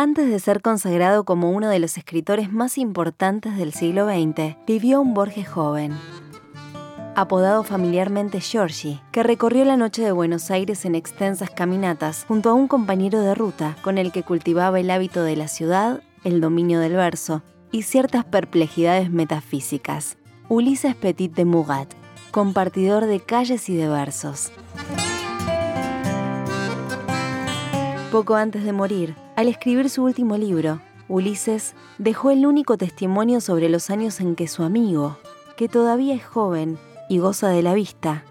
Antes de ser consagrado como uno de los escritores más importantes del siglo XX, vivió un Borges joven. Apodado familiarmente Giorgi, que recorrió la noche de Buenos Aires en extensas caminatas junto a un compañero de ruta con el que cultivaba el hábito de la ciudad, el dominio del verso y ciertas perplejidades metafísicas. Ulises Petit de Mugat, compartidor de calles y de versos. Poco antes de morir, al escribir su último libro, Ulises dejó el único testimonio sobre los años en que su amigo, que todavía es joven y goza de la vista,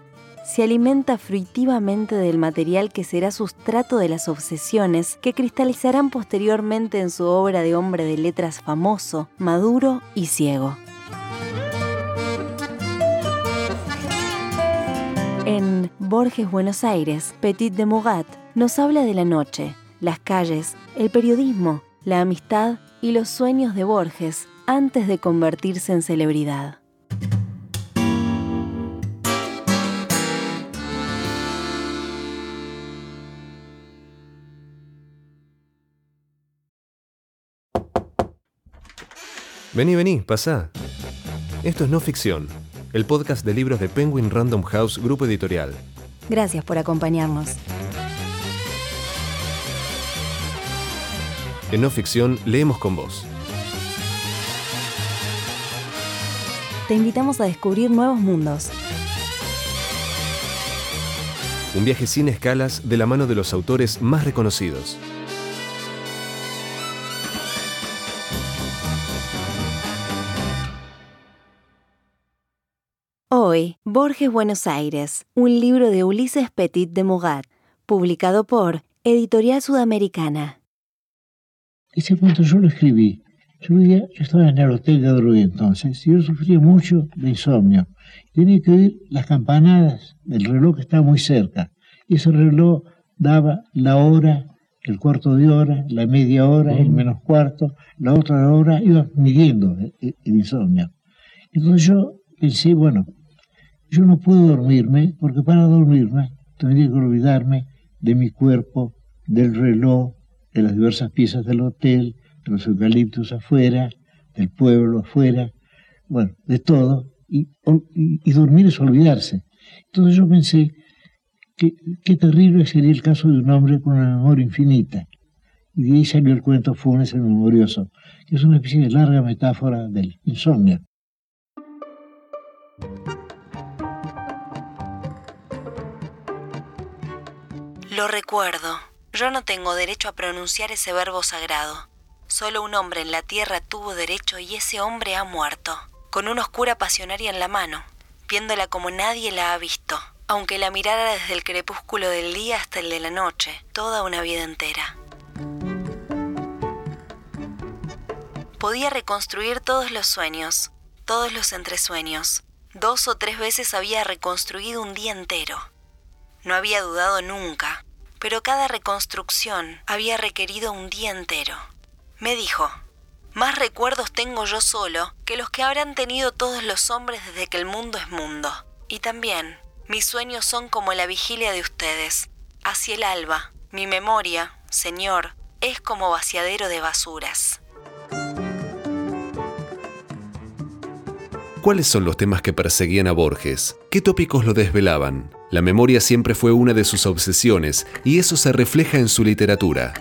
se alimenta fruitivamente del material que será sustrato de las obsesiones que cristalizarán posteriormente en su obra de hombre de letras famoso, maduro y ciego. En Borges Buenos Aires, Petit de Mugat nos habla de la noche, las calles, el periodismo, la amistad y los sueños de Borges antes de convertirse en celebridad. Vení, vení, pasá. Esto es No Ficción, el podcast de libros de Penguin Random House Grupo Editorial. Gracias por acompañarnos. En No Ficción leemos con vos. Te invitamos a descubrir nuevos mundos. Un viaje sin escalas de la mano de los autores más reconocidos. Hoy, Borges Buenos Aires, un libro de Ulises Petit de Mugat, publicado por Editorial Sudamericana. Ese cuento yo lo escribí. Yo, vivía, yo estaba en el hotel de Adrogué entonces, y yo sufría mucho de insomnio. Tenía que oír las campanadas del reloj que estaba muy cerca. Y ese reloj daba la hora, el cuarto de hora, la media hora, el menos cuarto, la otra hora, iba midiendo el, el insomnio. Entonces yo pensé, bueno, yo no puedo dormirme porque para dormirme tendría que olvidarme de mi cuerpo, del reloj, de las diversas piezas del hotel, de los eucaliptos afuera, del pueblo afuera, bueno, de todo, y, y, dormir es olvidarse. Entonces yo pensé que qué terrible sería el caso de un hombre con una memoria infinita. Y de ahí salió el cuento Funes el Memorioso, que es una especie de larga metáfora del insomnio. Lo recuerdo. Yo no tengo derecho a pronunciar ese verbo sagrado. Solo un hombre en la tierra tuvo derecho y ese hombre ha muerto, con una oscura pasionaria en la mano, viéndola como nadie la ha visto, aunque la mirara desde el crepúsculo del día hasta el de la noche, toda una vida entera. Podía reconstruir todos los sueños, todos los entresueños. Dos o tres veces había reconstruido un día entero. No había dudado nunca, pero cada reconstrucción había requerido un día entero. Me dijo, más recuerdos tengo yo solo que los que habrán tenido todos los hombres desde que el mundo es mundo. Y también, mis sueños son como la vigilia de ustedes. Hacia el alba, mi memoria, Señor, es como vaciadero de basuras. ¿Cuáles son los temas que perseguían a Borges? ¿Qué tópicos lo desvelaban? La memoria siempre fue una de sus obsesiones y eso se refleja en su literatura.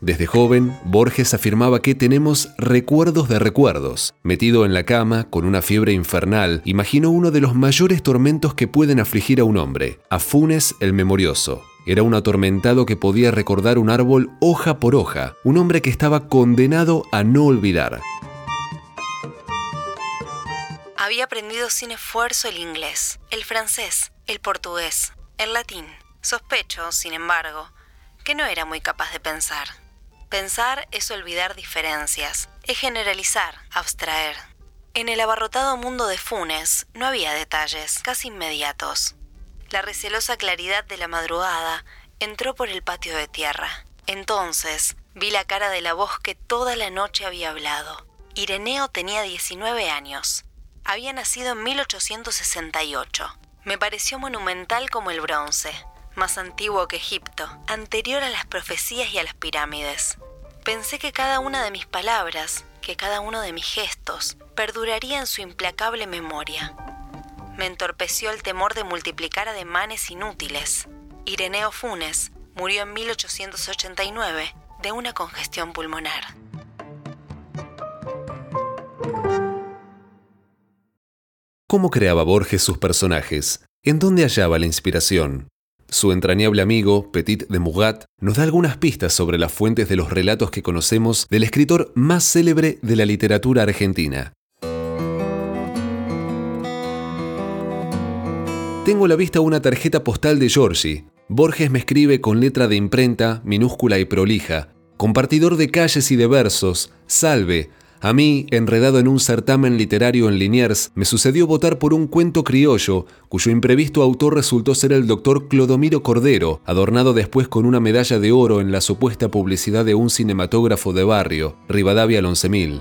Desde joven, Borges afirmaba que tenemos recuerdos de recuerdos. Metido en la cama, con una fiebre infernal, imaginó uno de los mayores tormentos que pueden afligir a un hombre, a Funes el Memorioso. Era un atormentado que podía recordar un árbol hoja por hoja, un hombre que estaba condenado a no olvidar. Había aprendido sin esfuerzo el inglés, el francés, el portugués, el latín. Sospecho, sin embargo, que no era muy capaz de pensar. Pensar es olvidar diferencias, es generalizar, abstraer. En el abarrotado mundo de Funes no había detalles, casi inmediatos. La recelosa claridad de la madrugada entró por el patio de tierra. Entonces vi la cara de la voz que toda la noche había hablado. Ireneo tenía 19 años había nacido en 1868. Me pareció monumental como el bronce, más antiguo que Egipto, anterior a las profecías y a las pirámides. Pensé que cada una de mis palabras, que cada uno de mis gestos, perduraría en su implacable memoria. Me entorpeció el temor de multiplicar ademanes inútiles. Ireneo Funes murió en 1889 de una congestión pulmonar. ¿Cómo creaba Borges sus personajes? ¿En dónde hallaba la inspiración? Su entrañable amigo, Petit de Mugat, nos da algunas pistas sobre las fuentes de los relatos que conocemos del escritor más célebre de la literatura argentina. Tengo a la vista una tarjeta postal de Giorgi. Borges me escribe con letra de imprenta, minúscula y prolija, compartidor de calles y de versos, salve, a mí, enredado en un certamen literario en Liniers, me sucedió votar por un cuento criollo, cuyo imprevisto autor resultó ser el doctor Clodomiro Cordero, adornado después con una medalla de oro en la supuesta publicidad de un cinematógrafo de barrio, Rivadavia al 11000.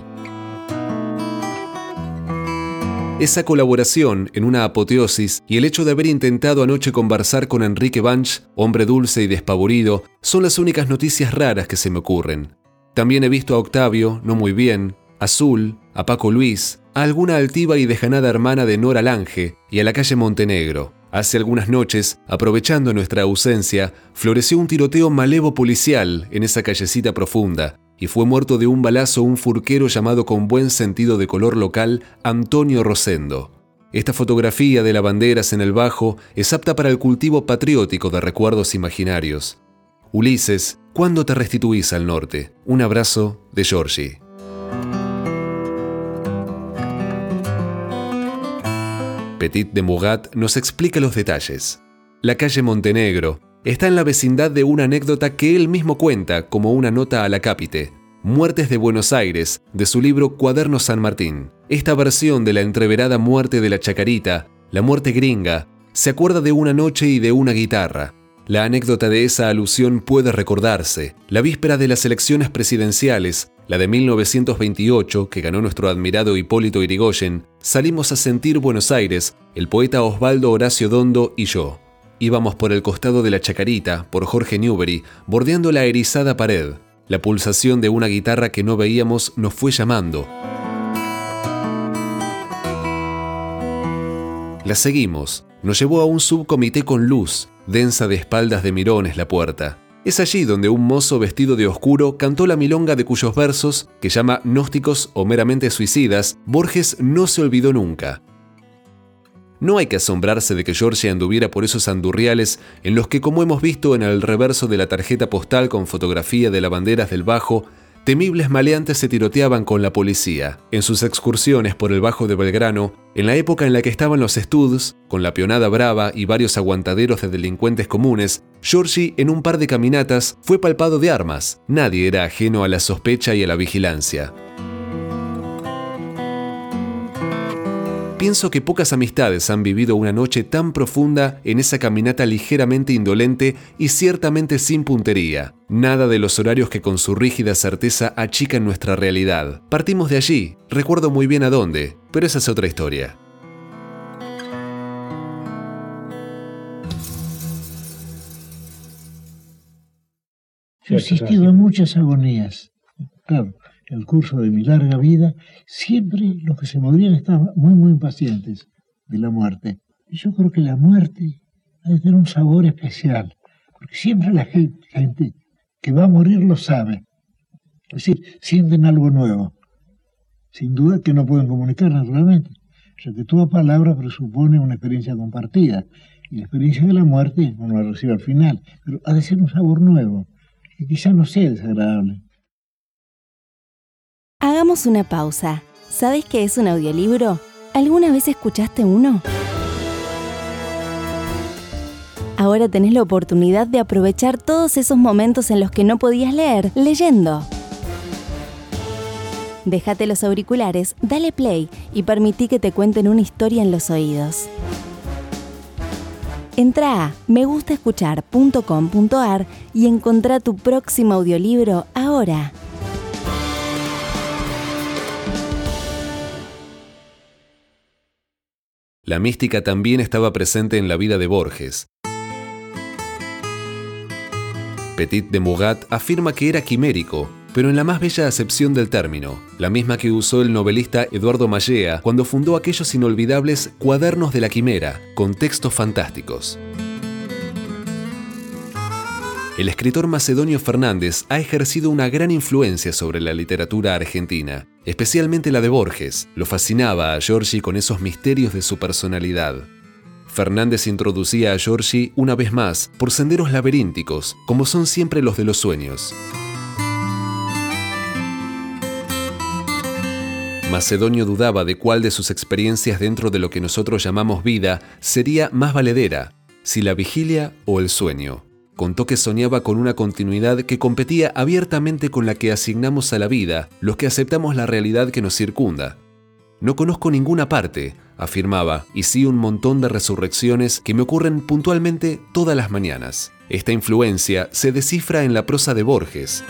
Esa colaboración en una apoteosis y el hecho de haber intentado anoche conversar con Enrique Banch, hombre dulce y despavorido, son las únicas noticias raras que se me ocurren. También he visto a Octavio, no muy bien, Azul, a Paco Luis, a alguna altiva y dejanada hermana de Nora Lange y a la calle Montenegro. Hace algunas noches, aprovechando nuestra ausencia, floreció un tiroteo malevo policial en esa callecita profunda, y fue muerto de un balazo un furquero llamado con buen sentido de color local Antonio Rosendo. Esta fotografía de lavanderas en el Bajo es apta para el cultivo patriótico de recuerdos imaginarios. Ulises, ¿cuándo te restituís al norte? Un abrazo de Georgie. Petit de Mugat nos explica los detalles. La calle Montenegro está en la vecindad de una anécdota que él mismo cuenta como una nota a la cápite, Muertes de Buenos Aires, de su libro Cuaderno San Martín. Esta versión de la entreverada muerte de la Chacarita, la muerte gringa, se acuerda de una noche y de una guitarra. La anécdota de esa alusión puede recordarse. La víspera de las elecciones presidenciales, la de 1928, que ganó nuestro admirado Hipólito Irigoyen, salimos a sentir Buenos Aires, el poeta Osvaldo Horacio Dondo y yo. Íbamos por el costado de la Chacarita, por Jorge Newbery, bordeando la erizada pared. La pulsación de una guitarra que no veíamos nos fue llamando. La seguimos. Nos llevó a un subcomité con luz, densa de espaldas de mirones la puerta. Es allí donde un mozo vestido de oscuro cantó la milonga de cuyos versos, que llama gnósticos o meramente suicidas, Borges no se olvidó nunca. No hay que asombrarse de que George anduviera por esos andurriales en los que, como hemos visto en el reverso de la tarjeta postal con fotografía de lavanderas del Bajo, temibles maleantes se tiroteaban con la policía. En sus excursiones por el Bajo de Belgrano, en la época en la que estaban los estuds, con la pionada brava y varios aguantaderos de delincuentes comunes, Georgie, en un par de caminatas, fue palpado de armas. Nadie era ajeno a la sospecha y a la vigilancia. Pienso que pocas amistades han vivido una noche tan profunda en esa caminata ligeramente indolente y ciertamente sin puntería. Nada de los horarios que con su rígida certeza achican nuestra realidad. Partimos de allí, recuerdo muy bien a dónde, pero esa es otra historia. Yo he asistido a muchas agonías. Claro, el curso de mi larga vida, siempre los que se morían estaban muy, muy impacientes de la muerte. Y yo creo que la muerte ha de tener un sabor especial, porque siempre la gente, que va a morir lo sabe. Es decir, sienten algo nuevo. Sin duda que no pueden comunicar naturalmente. O sea que toda palabra presupone una experiencia compartida. Y la experiencia de la muerte uno la recibe al final. Pero ha de ser un sabor nuevo, que quizá no sea desagradable. Hagamos una pausa. ¿Sabes qué es un audiolibro? ¿Alguna vez escuchaste uno? Ahora tenés la oportunidad de aprovechar todos esos momentos en los que no podías leer leyendo. Déjate los auriculares, dale play y permití que te cuenten una historia en los oídos. Entra a megustaescuchar.com.ar y encontrá tu próximo audiolibro ahora. La mística también estaba presente en la vida de Borges. Petit de Mugat afirma que era quimérico, pero en la más bella acepción del término, la misma que usó el novelista Eduardo Mallea cuando fundó aquellos inolvidables Cuadernos de la Quimera, con textos fantásticos. El escritor macedonio Fernández ha ejercido una gran influencia sobre la literatura argentina, especialmente la de Borges. Lo fascinaba a Giorgi con esos misterios de su personalidad. Fernández introducía a Giorgi una vez más por senderos laberínticos, como son siempre los de los sueños. Macedonio dudaba de cuál de sus experiencias dentro de lo que nosotros llamamos vida sería más valedera, si la vigilia o el sueño. Contó que soñaba con una continuidad que competía abiertamente con la que asignamos a la vida los que aceptamos la realidad que nos circunda. No conozco ninguna parte, afirmaba, y sí un montón de resurrecciones que me ocurren puntualmente todas las mañanas. Esta influencia se descifra en la prosa de Borges,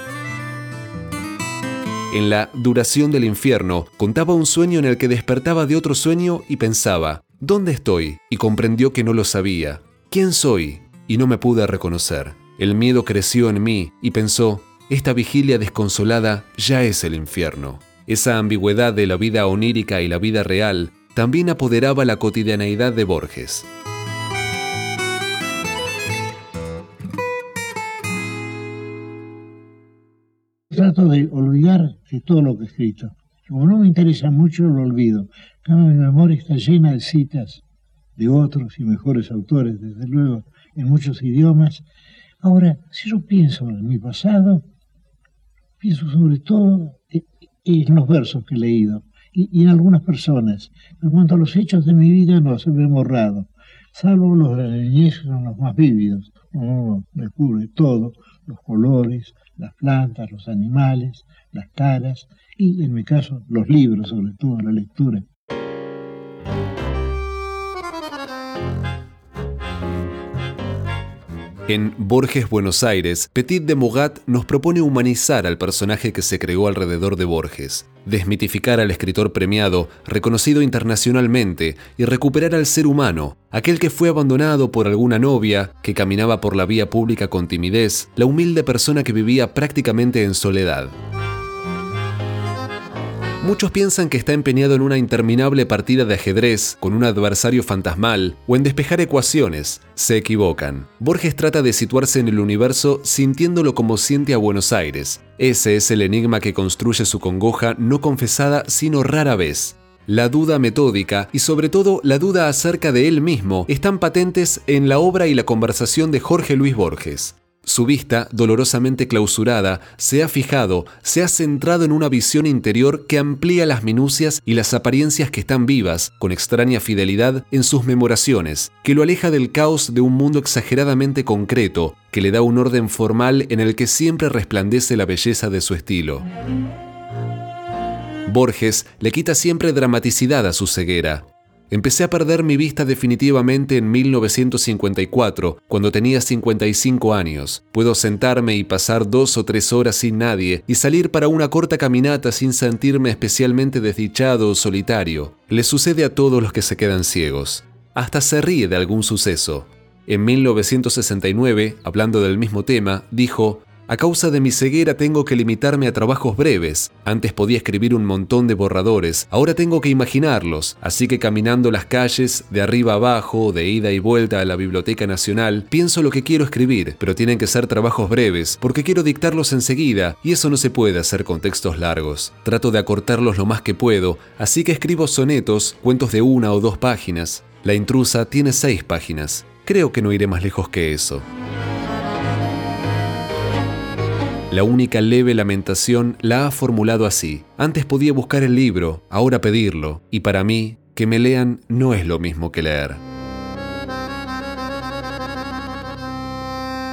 en la duración del infierno, contaba un sueño en el que despertaba de otro sueño y pensaba, ¿dónde estoy? Y comprendió que no lo sabía. ¿Quién soy? Y no me pude reconocer. El miedo creció en mí y pensó, esta vigilia desconsolada ya es el infierno. Esa ambigüedad de la vida onírica y la vida real también apoderaba la cotidianeidad de Borges. trato de olvidar de todo lo que he escrito. Como no me interesa mucho, lo olvido. mi memoria está llena de citas de otros y mejores autores, desde luego, en muchos idiomas. Ahora, si yo pienso en mi pasado, pienso sobre todo en los versos que he leído y, en algunas personas. En cuanto a los hechos de mi vida, no se me he borrado, salvo los de la niñez, que son los más vívidos. Uno descubre todo, los colores, las plantas, los animales, las caras y, en mi caso, los libros, sobre todo la lectura. En Borges Buenos Aires, Petit de Mugat nos propone humanizar al personaje que se creó alrededor de Borges, desmitificar al escritor premiado, reconocido internacionalmente, y recuperar al ser humano, aquel que fue abandonado por alguna novia, que caminaba por la vía pública con timidez, la humilde persona que vivía prácticamente en soledad. Muchos piensan que está empeñado en una interminable partida de ajedrez con un adversario fantasmal o en despejar ecuaciones. Se equivocan. Borges trata de situarse en el universo sintiéndolo como siente a Buenos Aires. Ese es el enigma que construye su congoja no confesada sino rara vez. La duda metódica y sobre todo la duda acerca de él mismo están patentes en la obra y la conversación de Jorge Luis Borges. Su vista, dolorosamente clausurada, se ha fijado, se ha centrado en una visión interior que amplía las minucias y las apariencias que están vivas, con extraña fidelidad, en sus memoraciones, que lo aleja del caos de un mundo exageradamente concreto, que le da un orden formal en el que siempre resplandece la belleza de su estilo. Borges le quita siempre dramaticidad a su ceguera, Empecé a perder mi vista definitivamente en 1954, cuando tenía 55 años. Puedo sentarme y pasar dos o tres horas sin nadie y salir para una corta caminata sin sentirme especialmente desdichado o solitario. Le sucede a todos los que se quedan ciegos. Hasta se ríe de algún suceso. En 1969, hablando del mismo tema, dijo, a causa de mi ceguera tengo que limitarme a trabajos breves. Antes podía escribir un montón de borradores, ahora tengo que imaginarlos, así que caminando las calles, de arriba abajo, de ida y vuelta a la Biblioteca Nacional, pienso lo que quiero escribir, pero tienen que ser trabajos breves, porque quiero dictarlos enseguida, y eso no se puede hacer con textos largos. Trato de acortarlos lo más que puedo, así que escribo sonetos, cuentos de una o dos páginas. La intrusa tiene seis páginas. Creo que no iré más lejos que eso. La única leve lamentación la ha formulado así. Antes podía buscar el libro, ahora pedirlo, y para mí, que me lean no es lo mismo que leer.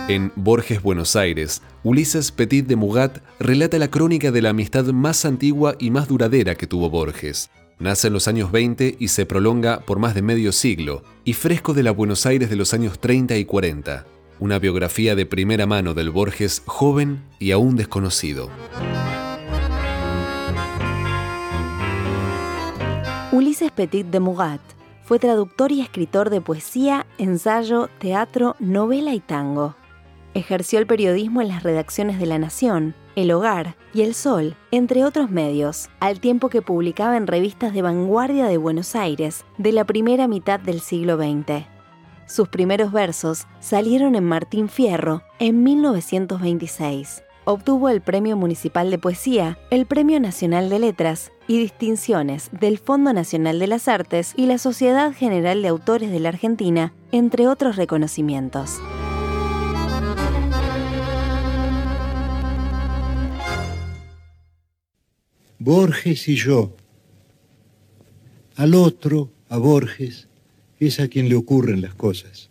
En Borges Buenos Aires, Ulises Petit de Mugat relata la crónica de la amistad más antigua y más duradera que tuvo Borges. Nace en los años 20 y se prolonga por más de medio siglo, y fresco de la Buenos Aires de los años 30 y 40 una biografía de primera mano del Borges joven y aún desconocido. Ulises Petit de Mugat fue traductor y escritor de poesía, ensayo, teatro, novela y tango. Ejerció el periodismo en las redacciones de La Nación, El Hogar y El Sol, entre otros medios, al tiempo que publicaba en revistas de vanguardia de Buenos Aires de la primera mitad del siglo XX. Sus primeros versos salieron en Martín Fierro en 1926. Obtuvo el Premio Municipal de Poesía, el Premio Nacional de Letras y distinciones del Fondo Nacional de las Artes y la Sociedad General de Autores de la Argentina, entre otros reconocimientos. Borges y yo. Al otro, a Borges, es a quien le ocurren las cosas.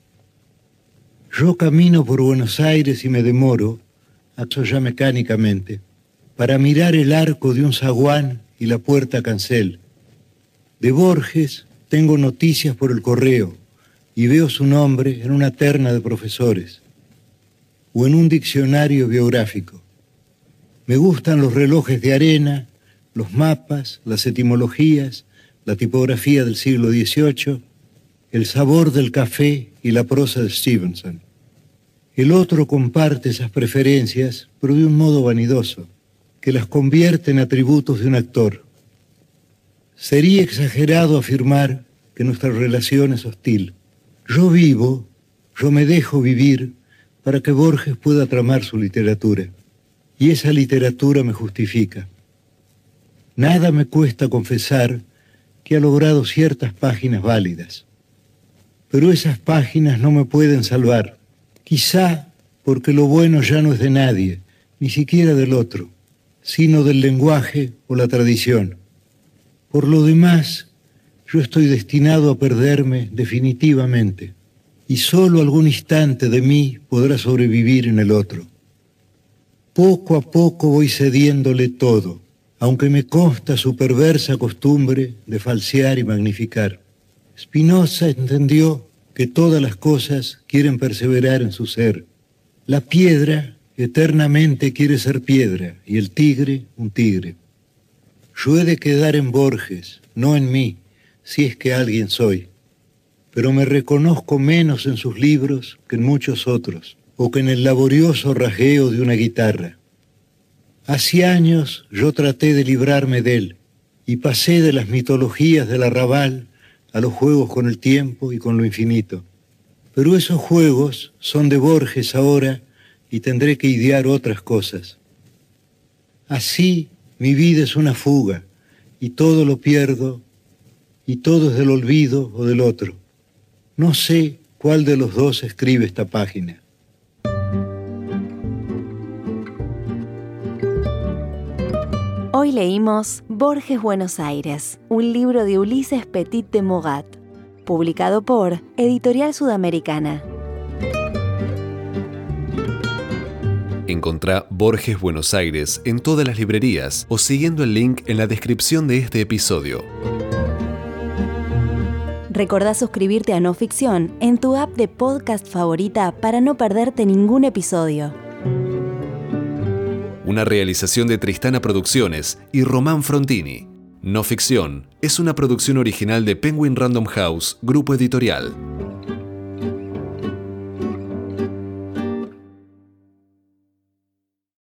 Yo camino por Buenos Aires y me demoro, acto ya mecánicamente, para mirar el arco de un zaguán y la puerta cancel. De Borges tengo noticias por el correo y veo su nombre en una terna de profesores o en un diccionario biográfico. Me gustan los relojes de arena, los mapas, las etimologías, la tipografía del siglo XVIII, el sabor del café y la prosa de Stevenson. El otro comparte esas preferencias, pero de un modo vanidoso, que las convierte en atributos de un actor. Sería exagerado afirmar que nuestra relación es hostil. Yo vivo, yo me dejo vivir para que Borges pueda tramar su literatura. Y esa literatura me justifica. Nada me cuesta confesar que ha logrado ciertas páginas válidas. Pero esas páginas no me pueden salvar, quizá porque lo bueno ya no es de nadie, ni siquiera del otro, sino del lenguaje o la tradición. Por lo demás, yo estoy destinado a perderme definitivamente, y solo algún instante de mí podrá sobrevivir en el otro. Poco a poco voy cediéndole todo, aunque me consta su perversa costumbre de falsear y magnificar. Spinoza entendió que todas las cosas quieren perseverar en su ser. La piedra eternamente quiere ser piedra y el tigre un tigre. Yo he de quedar en Borges, no en mí, si es que alguien soy, pero me reconozco menos en sus libros que en muchos otros, o que en el laborioso rasgueo de una guitarra. Hace años yo traté de librarme de él y pasé de las mitologías del arrabal a los juegos con el tiempo y con lo infinito. Pero esos juegos son de Borges ahora y tendré que idear otras cosas. Así mi vida es una fuga y todo lo pierdo y todo es del olvido o del otro. No sé cuál de los dos escribe esta página. Hoy leímos Borges Buenos Aires, un libro de Ulises Petit de Mogat, publicado por Editorial Sudamericana. Encontrá Borges Buenos Aires en todas las librerías o siguiendo el link en la descripción de este episodio. Recordá suscribirte a No Ficción en tu app de podcast favorita para no perderte ningún episodio una realización de Tristana Producciones y Román Frontini. No Ficción es una producción original de Penguin Random House, grupo editorial.